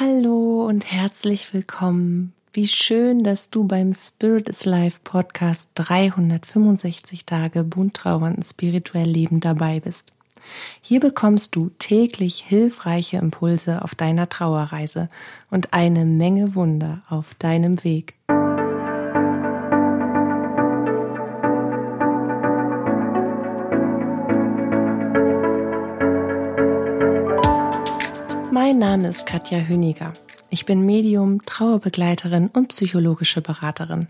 Hallo und herzlich willkommen. Wie schön, dass du beim Spirit is Life Podcast 365 Tage bunt trauern und spirituell leben dabei bist. Hier bekommst du täglich hilfreiche Impulse auf deiner Trauerreise und eine Menge Wunder auf deinem Weg. Mein Name ist Katja Hüniger. Ich bin Medium, Trauerbegleiterin und psychologische Beraterin.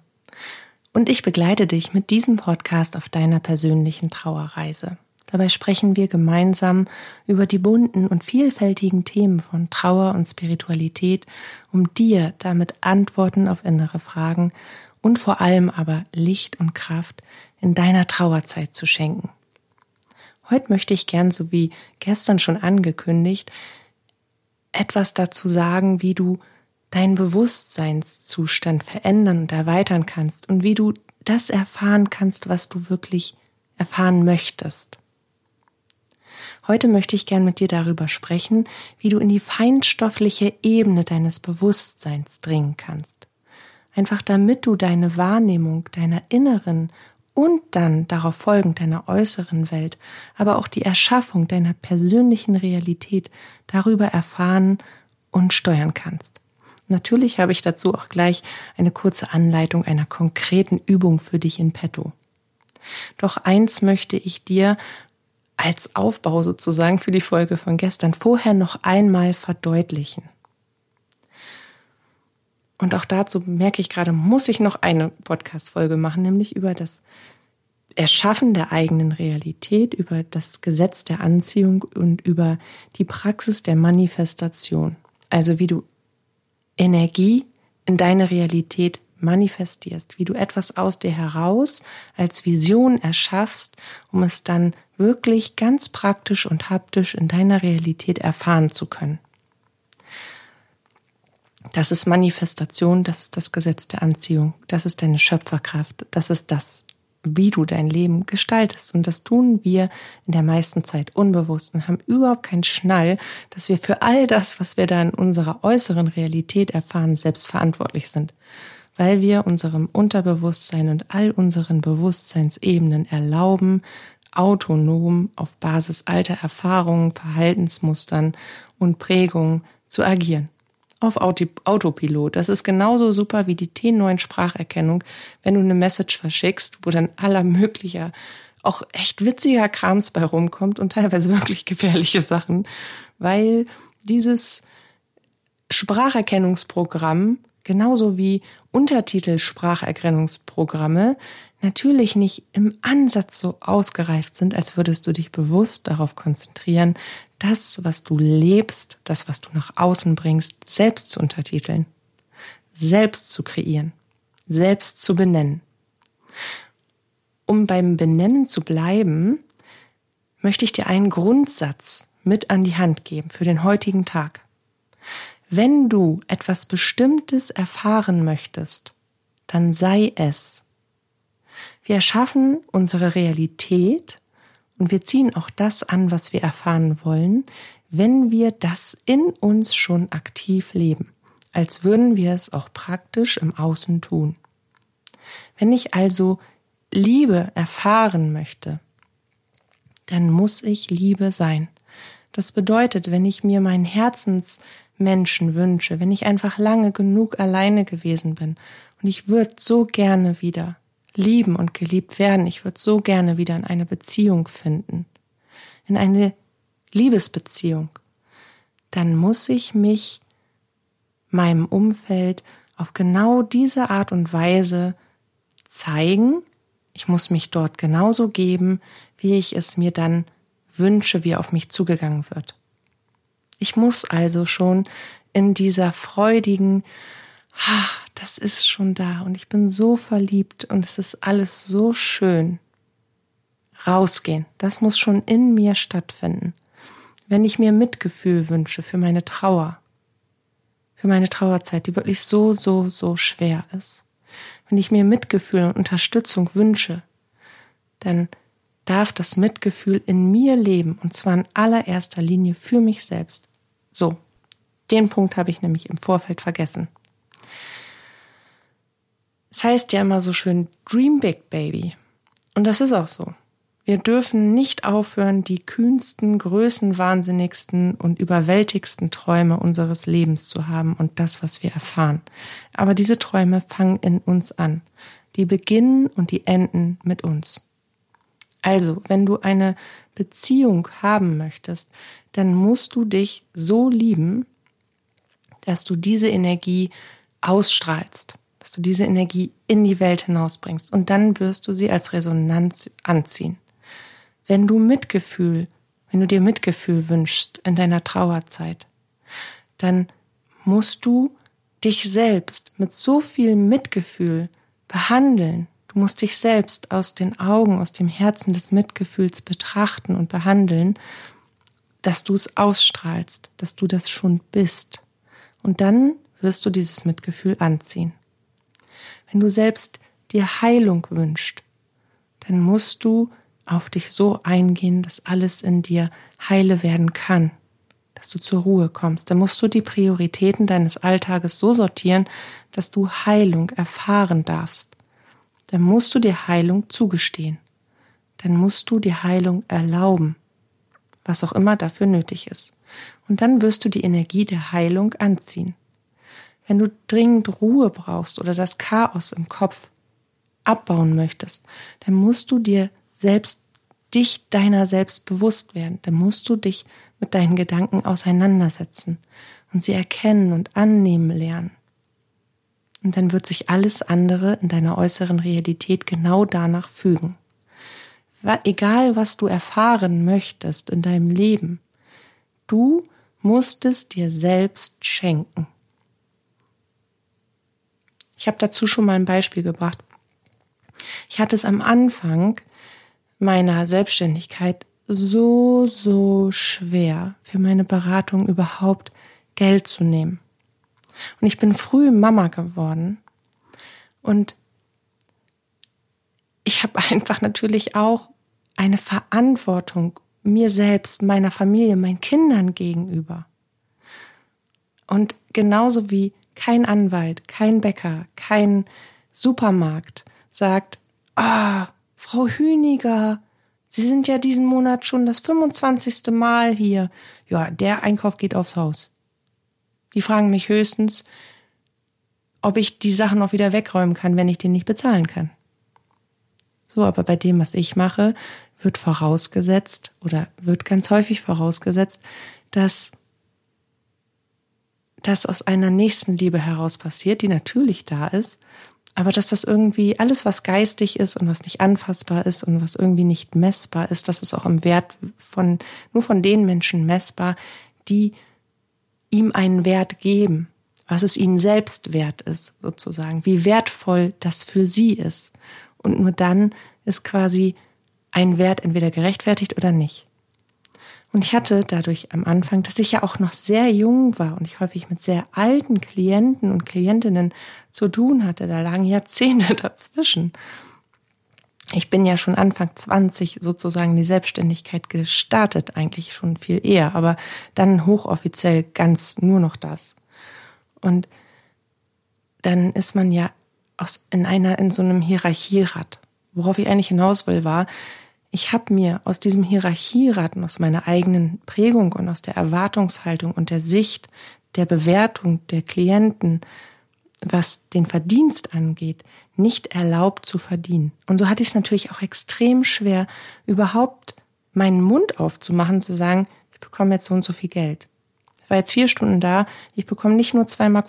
Und ich begleite dich mit diesem Podcast auf deiner persönlichen Trauerreise. Dabei sprechen wir gemeinsam über die bunten und vielfältigen Themen von Trauer und Spiritualität, um dir damit Antworten auf innere Fragen und vor allem aber Licht und Kraft in deiner Trauerzeit zu schenken. Heute möchte ich gern, so wie gestern schon angekündigt, etwas dazu sagen, wie du deinen Bewusstseinszustand verändern und erweitern kannst und wie du das erfahren kannst, was du wirklich erfahren möchtest. Heute möchte ich gern mit dir darüber sprechen, wie du in die feinstoffliche Ebene deines Bewusstseins dringen kannst. Einfach damit du deine Wahrnehmung deiner inneren und dann darauf folgend deiner äußeren Welt, aber auch die Erschaffung deiner persönlichen Realität darüber erfahren und steuern kannst. Natürlich habe ich dazu auch gleich eine kurze Anleitung einer konkreten Übung für dich in petto. Doch eins möchte ich dir als Aufbau sozusagen für die Folge von gestern vorher noch einmal verdeutlichen. Und auch dazu merke ich gerade, muss ich noch eine Podcast-Folge machen, nämlich über das Erschaffen der eigenen Realität, über das Gesetz der Anziehung und über die Praxis der Manifestation. Also wie du Energie in deine Realität manifestierst, wie du etwas aus dir heraus als Vision erschaffst, um es dann wirklich ganz praktisch und haptisch in deiner Realität erfahren zu können. Das ist Manifestation, das ist das Gesetz der Anziehung, das ist deine Schöpferkraft, das ist das, wie du dein Leben gestaltest. Und das tun wir in der meisten Zeit unbewusst und haben überhaupt keinen Schnall, dass wir für all das, was wir da in unserer äußeren Realität erfahren, selbst verantwortlich sind. Weil wir unserem Unterbewusstsein und all unseren Bewusstseinsebenen erlauben, autonom auf Basis alter Erfahrungen, Verhaltensmustern und Prägungen zu agieren auf Autopilot. Das ist genauso super wie die T9 Spracherkennung, wenn du eine Message verschickst, wo dann aller möglicher, auch echt witziger Krams bei rumkommt und teilweise wirklich gefährliche Sachen, weil dieses Spracherkennungsprogramm genauso wie Untertitelspracherkennungsprogramme natürlich nicht im Ansatz so ausgereift sind, als würdest du dich bewusst darauf konzentrieren, das, was du lebst, das, was du nach außen bringst, selbst zu untertiteln, selbst zu kreieren, selbst zu benennen. Um beim Benennen zu bleiben, möchte ich dir einen Grundsatz mit an die Hand geben für den heutigen Tag. Wenn du etwas Bestimmtes erfahren möchtest, dann sei es. Wir erschaffen unsere Realität und wir ziehen auch das an, was wir erfahren wollen, wenn wir das in uns schon aktiv leben, als würden wir es auch praktisch im Außen tun. Wenn ich also Liebe erfahren möchte, dann muss ich Liebe sein. Das bedeutet, wenn ich mir meinen Herzensmenschen wünsche, wenn ich einfach lange genug alleine gewesen bin und ich würde so gerne wieder lieben und geliebt werden. Ich würde so gerne wieder in eine Beziehung finden, in eine Liebesbeziehung. Dann muss ich mich meinem Umfeld auf genau diese Art und Weise zeigen. Ich muss mich dort genauso geben, wie ich es mir dann wünsche, wie auf mich zugegangen wird. Ich muss also schon in dieser freudigen, das ist schon da und ich bin so verliebt und es ist alles so schön. Rausgehen, das muss schon in mir stattfinden. Wenn ich mir Mitgefühl wünsche für meine Trauer, für meine Trauerzeit, die wirklich so, so, so schwer ist. Wenn ich mir Mitgefühl und Unterstützung wünsche, dann darf das Mitgefühl in mir leben und zwar in allererster Linie für mich selbst. So, Den Punkt habe ich nämlich im Vorfeld vergessen. Es heißt ja immer so schön, Dream Big Baby. Und das ist auch so. Wir dürfen nicht aufhören, die kühnsten, größenwahnsinnigsten und überwältigsten Träume unseres Lebens zu haben und das, was wir erfahren. Aber diese Träume fangen in uns an. Die beginnen und die enden mit uns. Also, wenn du eine Beziehung haben möchtest, dann musst du dich so lieben, dass du diese Energie ausstrahlst, dass du diese Energie in die Welt hinausbringst und dann wirst du sie als Resonanz anziehen. Wenn du Mitgefühl, wenn du dir Mitgefühl wünschst in deiner Trauerzeit, dann musst du dich selbst mit so viel Mitgefühl behandeln. Du musst dich selbst aus den Augen, aus dem Herzen des Mitgefühls betrachten und behandeln, dass du es ausstrahlst, dass du das schon bist. Und dann wirst du dieses Mitgefühl anziehen. Wenn du selbst dir Heilung wünschst, dann musst du auf dich so eingehen, dass alles in dir heile werden kann, dass du zur Ruhe kommst. Dann musst du die Prioritäten deines Alltages so sortieren, dass du Heilung erfahren darfst. Dann musst du dir Heilung zugestehen. Dann musst du die Heilung erlauben, was auch immer dafür nötig ist. Und dann wirst du die Energie der Heilung anziehen. Wenn du dringend Ruhe brauchst oder das Chaos im Kopf abbauen möchtest, dann musst du dir selbst dich deiner selbst bewusst werden. Dann musst du dich mit deinen Gedanken auseinandersetzen und sie erkennen und annehmen lernen. Und dann wird sich alles andere in deiner äußeren Realität genau danach fügen. Egal, was du erfahren möchtest in deinem Leben, du musst es dir selbst schenken. Ich habe dazu schon mal ein Beispiel gebracht. Ich hatte es am Anfang meiner Selbstständigkeit so, so schwer, für meine Beratung überhaupt Geld zu nehmen. Und ich bin früh Mama geworden und ich habe einfach natürlich auch eine Verantwortung mir selbst, meiner Familie, meinen Kindern gegenüber. Und genauso wie kein Anwalt, kein Bäcker, kein Supermarkt sagt, ah, Frau Hüniger, Sie sind ja diesen Monat schon das 25. Mal hier. Ja, der Einkauf geht aufs Haus. Die fragen mich höchstens, ob ich die Sachen auch wieder wegräumen kann, wenn ich den nicht bezahlen kann. So, aber bei dem, was ich mache, wird vorausgesetzt oder wird ganz häufig vorausgesetzt, dass das aus einer Nächstenliebe heraus passiert, die natürlich da ist, aber dass das irgendwie alles, was geistig ist und was nicht anfassbar ist und was irgendwie nicht messbar ist, das ist auch im Wert von, nur von den Menschen messbar, die ihm einen Wert geben, was es ihnen selbst wert ist, sozusagen, wie wertvoll das für sie ist. Und nur dann ist quasi ein Wert entweder gerechtfertigt oder nicht. Und ich hatte dadurch am Anfang, dass ich ja auch noch sehr jung war und ich häufig mit sehr alten Klienten und Klientinnen zu tun hatte, da lagen Jahrzehnte dazwischen. Ich bin ja schon Anfang 20 sozusagen die Selbstständigkeit gestartet, eigentlich schon viel eher, aber dann hochoffiziell ganz nur noch das. Und dann ist man ja aus, in einer, in so einem Hierarchierad. Worauf ich eigentlich hinaus will, war, ich habe mir aus diesem Hierarchieraten, aus meiner eigenen Prägung und aus der Erwartungshaltung und der Sicht der Bewertung der Klienten, was den Verdienst angeht, nicht erlaubt zu verdienen. Und so hatte ich es natürlich auch extrem schwer, überhaupt meinen Mund aufzumachen, zu sagen, ich bekomme jetzt so und so viel Geld. Ich war jetzt vier Stunden da, ich bekomme nicht nur zwei Mark.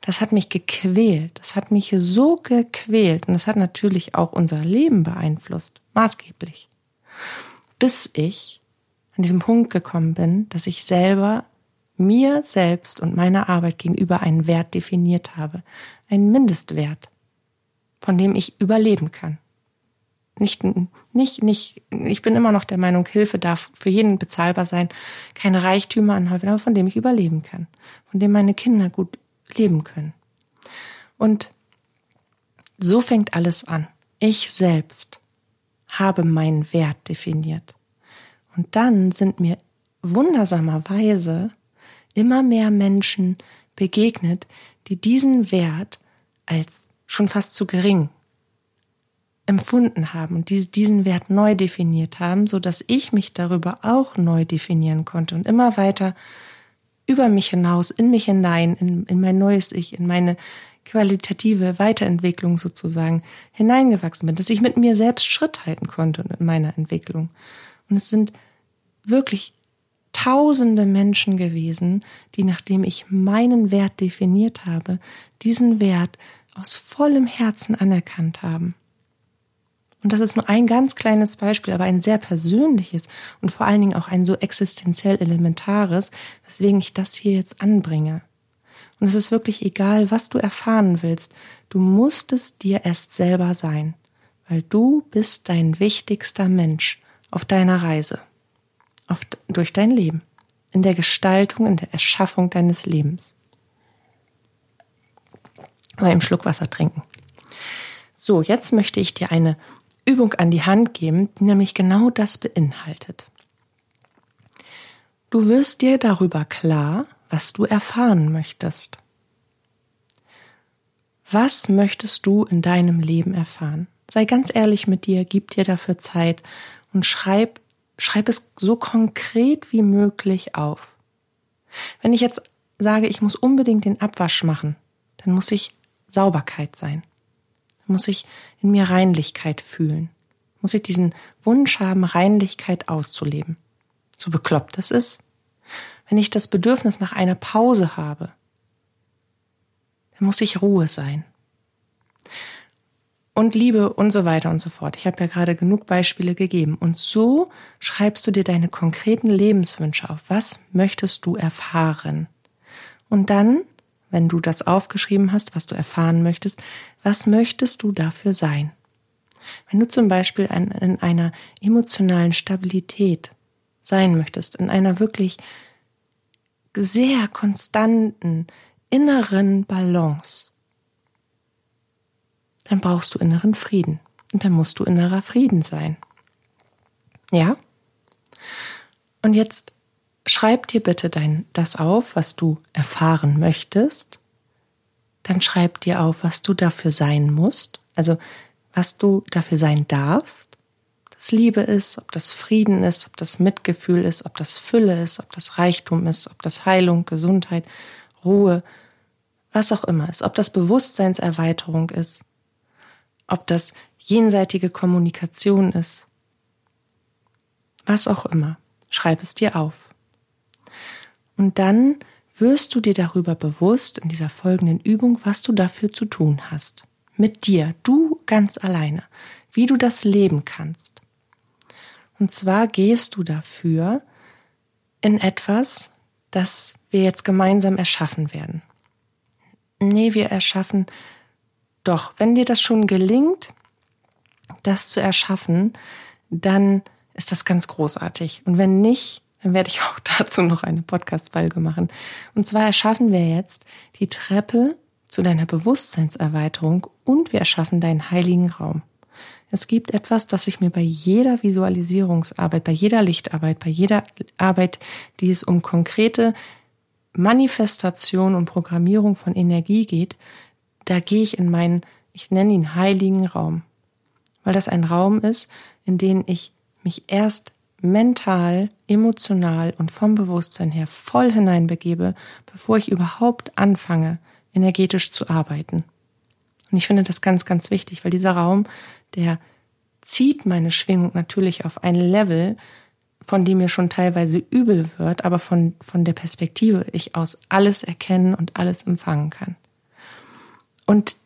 Das hat mich gequält. Das hat mich so gequält. Und das hat natürlich auch unser Leben beeinflusst. Maßgeblich. Bis ich an diesem Punkt gekommen bin, dass ich selber mir selbst und meiner Arbeit gegenüber einen Wert definiert habe. Einen Mindestwert, von dem ich überleben kann. Nicht, nicht, nicht, ich bin immer noch der Meinung, Hilfe darf für jeden bezahlbar sein, keine Reichtümer anhäufen, aber von dem ich überleben kann, von dem meine Kinder gut leben können. Und so fängt alles an. Ich selbst habe meinen Wert definiert. Und dann sind mir wundersamerweise immer mehr Menschen begegnet, die diesen Wert als schon fast zu gering empfunden haben und diesen Wert neu definiert haben, so dass ich mich darüber auch neu definieren konnte und immer weiter über mich hinaus, in mich hinein, in, in mein neues Ich, in meine qualitative Weiterentwicklung sozusagen hineingewachsen bin, dass ich mit mir selbst Schritt halten konnte in meiner Entwicklung. Und es sind wirklich tausende Menschen gewesen, die nachdem ich meinen Wert definiert habe, diesen Wert aus vollem Herzen anerkannt haben. Und das ist nur ein ganz kleines Beispiel, aber ein sehr persönliches und vor allen Dingen auch ein so existenziell elementares, weswegen ich das hier jetzt anbringe. Und es ist wirklich egal, was du erfahren willst. Du musst es dir erst selber sein, weil du bist dein wichtigster Mensch auf deiner Reise, auf, durch dein Leben, in der Gestaltung, in der Erschaffung deines Lebens. Mal einen Schluck Wasser trinken. So, jetzt möchte ich dir eine Übung an die Hand geben, die nämlich genau das beinhaltet. Du wirst dir darüber klar, was du erfahren möchtest. Was möchtest du in deinem Leben erfahren? Sei ganz ehrlich mit dir, gib dir dafür Zeit und schreib, schreib es so konkret wie möglich auf. Wenn ich jetzt sage, ich muss unbedingt den Abwasch machen, dann muss ich Sauberkeit sein. Muss ich in mir Reinlichkeit fühlen. Muss ich diesen Wunsch haben, Reinlichkeit auszuleben. So bekloppt es ist wenn ich das Bedürfnis nach einer Pause habe, dann muss ich Ruhe sein. Und Liebe und so weiter und so fort. Ich habe ja gerade genug Beispiele gegeben. Und so schreibst du dir deine konkreten Lebenswünsche auf. Was möchtest du erfahren? Und dann, wenn du das aufgeschrieben hast, was du erfahren möchtest, was möchtest du dafür sein? Wenn du zum Beispiel in einer emotionalen Stabilität sein möchtest, in einer wirklich sehr konstanten inneren Balance, dann brauchst du inneren Frieden. Und dann musst du innerer Frieden sein. Ja? Und jetzt schreib dir bitte dein, das auf, was du erfahren möchtest. Dann schreib dir auf, was du dafür sein musst. Also, was du dafür sein darfst das Liebe ist, ob das Frieden ist, ob das Mitgefühl ist, ob das Fülle ist, ob das Reichtum ist, ob das Heilung, Gesundheit, Ruhe, was auch immer ist, ob das Bewusstseinserweiterung ist, ob das jenseitige Kommunikation ist, was auch immer, schreib es dir auf. Und dann wirst du dir darüber bewusst in dieser folgenden Übung, was du dafür zu tun hast. Mit dir, du ganz alleine, wie du das leben kannst. Und zwar gehst du dafür in etwas, das wir jetzt gemeinsam erschaffen werden. Nee, wir erschaffen doch, wenn dir das schon gelingt, das zu erschaffen, dann ist das ganz großartig. Und wenn nicht, dann werde ich auch dazu noch eine Podcast-Folge machen. Und zwar erschaffen wir jetzt die Treppe zu deiner Bewusstseinserweiterung und wir erschaffen deinen heiligen Raum. Es gibt etwas, das ich mir bei jeder Visualisierungsarbeit, bei jeder Lichtarbeit, bei jeder Arbeit, die es um konkrete Manifestation und Programmierung von Energie geht, da gehe ich in meinen, ich nenne ihn heiligen Raum, weil das ein Raum ist, in den ich mich erst mental, emotional und vom Bewusstsein her voll hineinbegebe, bevor ich überhaupt anfange, energetisch zu arbeiten. Und ich finde das ganz, ganz wichtig, weil dieser Raum der zieht meine Schwingung natürlich auf ein Level, von dem mir schon teilweise übel wird, aber von, von der Perspektive ich aus alles erkennen und alles empfangen kann. Und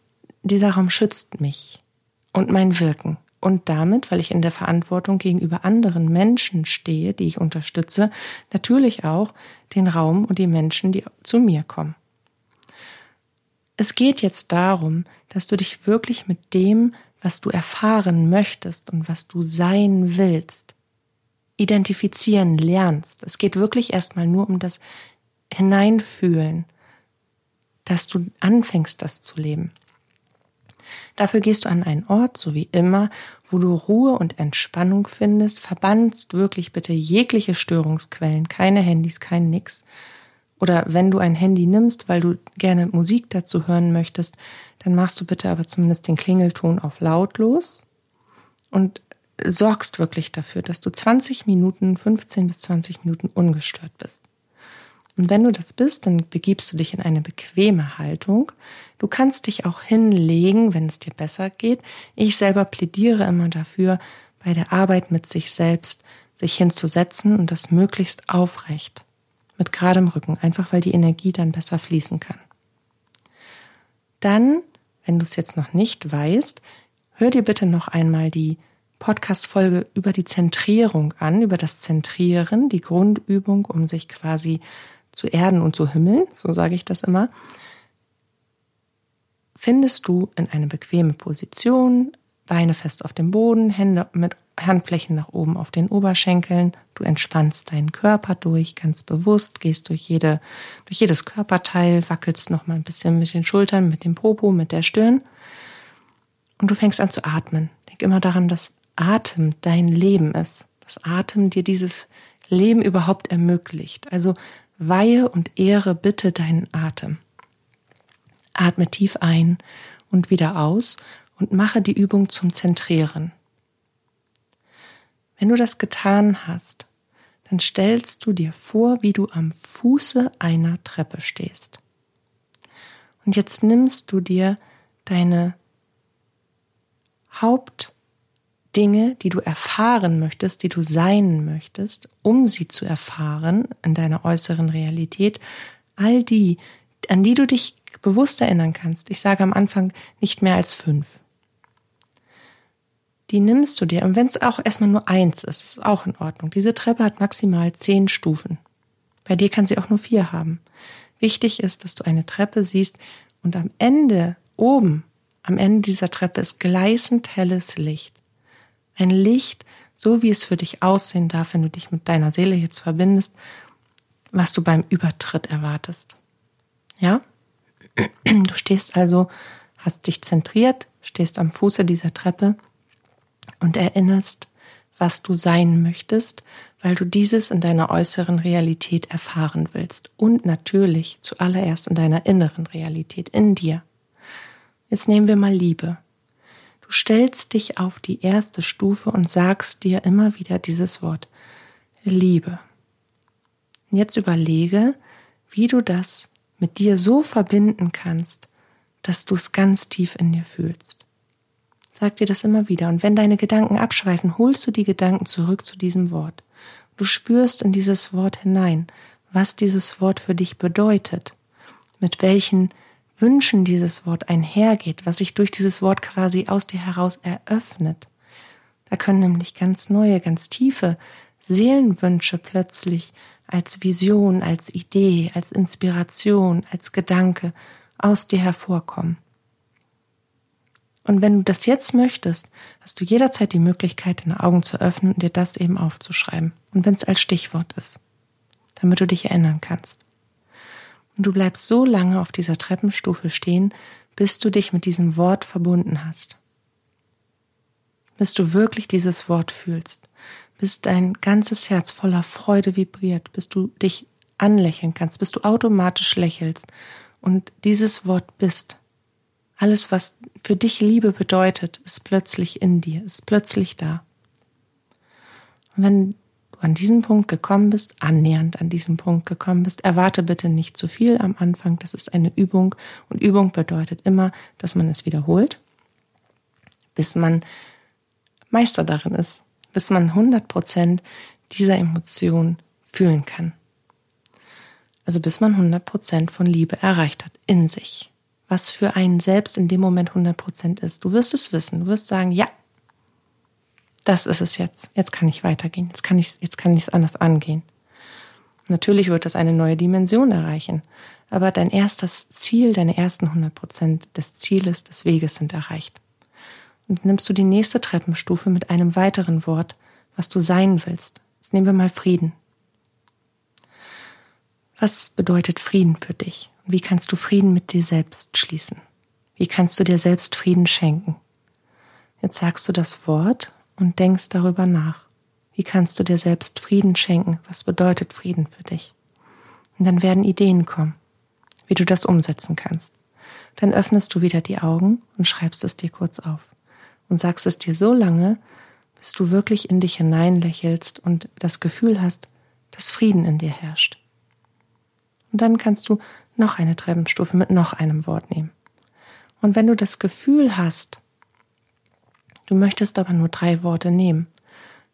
dieser Raum schützt mich und mein Wirken. Und damit, weil ich in der Verantwortung gegenüber anderen Menschen stehe, die ich unterstütze, natürlich auch den Raum und die Menschen, die zu mir kommen. Es geht jetzt darum, dass du dich wirklich mit dem was du erfahren möchtest und was du sein willst, identifizieren lernst. Es geht wirklich erstmal nur um das Hineinfühlen, dass du anfängst, das zu leben. Dafür gehst du an einen Ort, so wie immer, wo du Ruhe und Entspannung findest, verbannst wirklich bitte jegliche Störungsquellen, keine Handys, kein Nix. Oder wenn du ein Handy nimmst, weil du gerne Musik dazu hören möchtest, dann machst du bitte aber zumindest den Klingelton auf lautlos und sorgst wirklich dafür, dass du 20 Minuten, 15 bis 20 Minuten ungestört bist. Und wenn du das bist, dann begibst du dich in eine bequeme Haltung. Du kannst dich auch hinlegen, wenn es dir besser geht. Ich selber plädiere immer dafür, bei der Arbeit mit sich selbst sich hinzusetzen und das möglichst aufrecht, mit geradem Rücken, einfach weil die Energie dann besser fließen kann. Dann, wenn du es jetzt noch nicht weißt, hör dir bitte noch einmal die Podcast-Folge über die Zentrierung an, über das Zentrieren, die Grundübung, um sich quasi zu erden und zu himmeln, so sage ich das immer, findest du in eine bequeme Position, Beine fest auf dem Boden, Hände mit Handflächen nach oben auf den Oberschenkeln. Du entspannst deinen Körper durch, ganz bewusst, gehst durch jede, durch jedes Körperteil, wackelst noch mal ein bisschen mit den Schultern, mit dem Popo, mit der Stirn. Und du fängst an zu atmen. Denk immer daran, dass Atem dein Leben ist. Dass Atem dir dieses Leben überhaupt ermöglicht. Also weihe und ehre bitte deinen Atem. Atme tief ein und wieder aus und mache die Übung zum Zentrieren. Wenn du das getan hast, dann stellst du dir vor, wie du am Fuße einer Treppe stehst. Und jetzt nimmst du dir deine Haupt Dinge, die du erfahren möchtest, die du sein möchtest, um sie zu erfahren in deiner äußeren Realität, all die, an die du dich bewusst erinnern kannst. Ich sage am Anfang nicht mehr als fünf. Die nimmst du dir, und wenn es auch erstmal nur eins ist, ist auch in Ordnung. Diese Treppe hat maximal zehn Stufen. Bei dir kann sie auch nur vier haben. Wichtig ist, dass du eine Treppe siehst und am Ende, oben, am Ende dieser Treppe ist gleißend helles Licht. Ein Licht, so wie es für dich aussehen darf, wenn du dich mit deiner Seele jetzt verbindest, was du beim Übertritt erwartest. Ja? Du stehst also, hast dich zentriert, stehst am Fuße dieser Treppe und erinnerst, was du sein möchtest, weil du dieses in deiner äußeren Realität erfahren willst und natürlich zuallererst in deiner inneren Realität, in dir. Jetzt nehmen wir mal Liebe. Du stellst dich auf die erste Stufe und sagst dir immer wieder dieses Wort Liebe. Jetzt überlege, wie du das mit dir so verbinden kannst, dass du es ganz tief in dir fühlst. Sag dir das immer wieder. Und wenn deine Gedanken abschweifen, holst du die Gedanken zurück zu diesem Wort. Du spürst in dieses Wort hinein, was dieses Wort für dich bedeutet, mit welchen Wünschen dieses Wort einhergeht, was sich durch dieses Wort quasi aus dir heraus eröffnet. Da können nämlich ganz neue, ganz tiefe Seelenwünsche plötzlich als Vision, als Idee, als Inspiration, als Gedanke aus dir hervorkommen. Und wenn du das jetzt möchtest, hast du jederzeit die Möglichkeit, deine Augen zu öffnen und dir das eben aufzuschreiben. Und wenn es als Stichwort ist, damit du dich erinnern kannst. Und du bleibst so lange auf dieser Treppenstufe stehen, bis du dich mit diesem Wort verbunden hast. Bis du wirklich dieses Wort fühlst. Bis dein ganzes Herz voller Freude vibriert. Bis du dich anlächeln kannst. Bis du automatisch lächelst. Und dieses Wort bist. Alles, was für dich Liebe bedeutet, ist plötzlich in dir, ist plötzlich da. Und wenn an diesen Punkt gekommen bist, annähernd an diesen Punkt gekommen bist, erwarte bitte nicht zu viel am Anfang. Das ist eine Übung und Übung bedeutet immer, dass man es wiederholt, bis man Meister darin ist, bis man 100 Prozent dieser Emotion fühlen kann. Also bis man 100 Prozent von Liebe erreicht hat in sich. Was für einen selbst in dem Moment 100 Prozent ist. Du wirst es wissen. Du wirst sagen, ja, das ist es jetzt. Jetzt kann ich weitergehen. Jetzt kann ich, jetzt kann ich es anders angehen. Natürlich wird das eine neue Dimension erreichen. Aber dein erstes Ziel, deine ersten 100 Prozent des Zieles, des Weges sind erreicht. Und nimmst du die nächste Treppenstufe mit einem weiteren Wort, was du sein willst. Jetzt nehmen wir mal Frieden. Was bedeutet Frieden für dich? Und wie kannst du Frieden mit dir selbst schließen? Wie kannst du dir selbst Frieden schenken? Jetzt sagst du das Wort und denkst darüber nach. Wie kannst du dir selbst Frieden schenken? Was bedeutet Frieden für dich? Und dann werden Ideen kommen, wie du das umsetzen kannst. Dann öffnest du wieder die Augen und schreibst es dir kurz auf und sagst es dir so lange, bis du wirklich in dich hineinlächelst und das Gefühl hast, dass Frieden in dir herrscht. Und dann kannst du noch eine Treppenstufe mit noch einem Wort nehmen. Und wenn du das Gefühl hast, du möchtest aber nur drei Worte nehmen,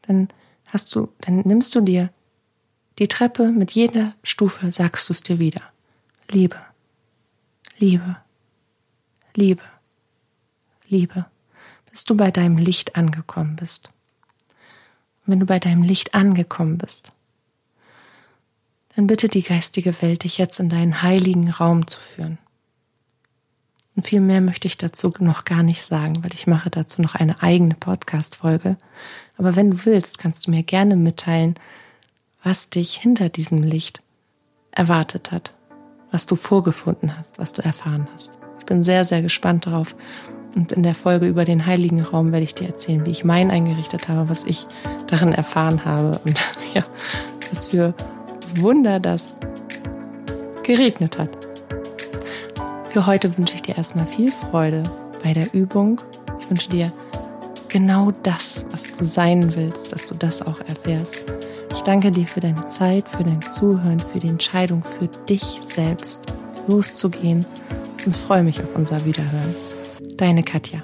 dann hast du, dann nimmst du dir die Treppe mit jeder Stufe, sagst du es dir wieder. Liebe, Liebe, Liebe, Liebe, bis du bei deinem Licht angekommen bist. Und wenn du bei deinem Licht angekommen bist, dann bitte die geistige Welt, dich jetzt in deinen heiligen Raum zu führen. Und viel mehr möchte ich dazu noch gar nicht sagen, weil ich mache dazu noch eine eigene Podcast-Folge. Aber wenn du willst, kannst du mir gerne mitteilen, was dich hinter diesem Licht erwartet hat, was du vorgefunden hast, was du erfahren hast. Ich bin sehr, sehr gespannt darauf. Und in der Folge über den heiligen Raum werde ich dir erzählen, wie ich meinen eingerichtet habe, was ich darin erfahren habe und ja, was für Wunder das geregnet hat. Für heute wünsche ich dir erstmal viel Freude bei der Übung. Ich wünsche dir genau das, was du sein willst, dass du das auch erfährst. Ich danke dir für deine Zeit, für dein Zuhören, für die Entscheidung, für dich selbst loszugehen und freue mich auf unser Wiederhören. Deine Katja.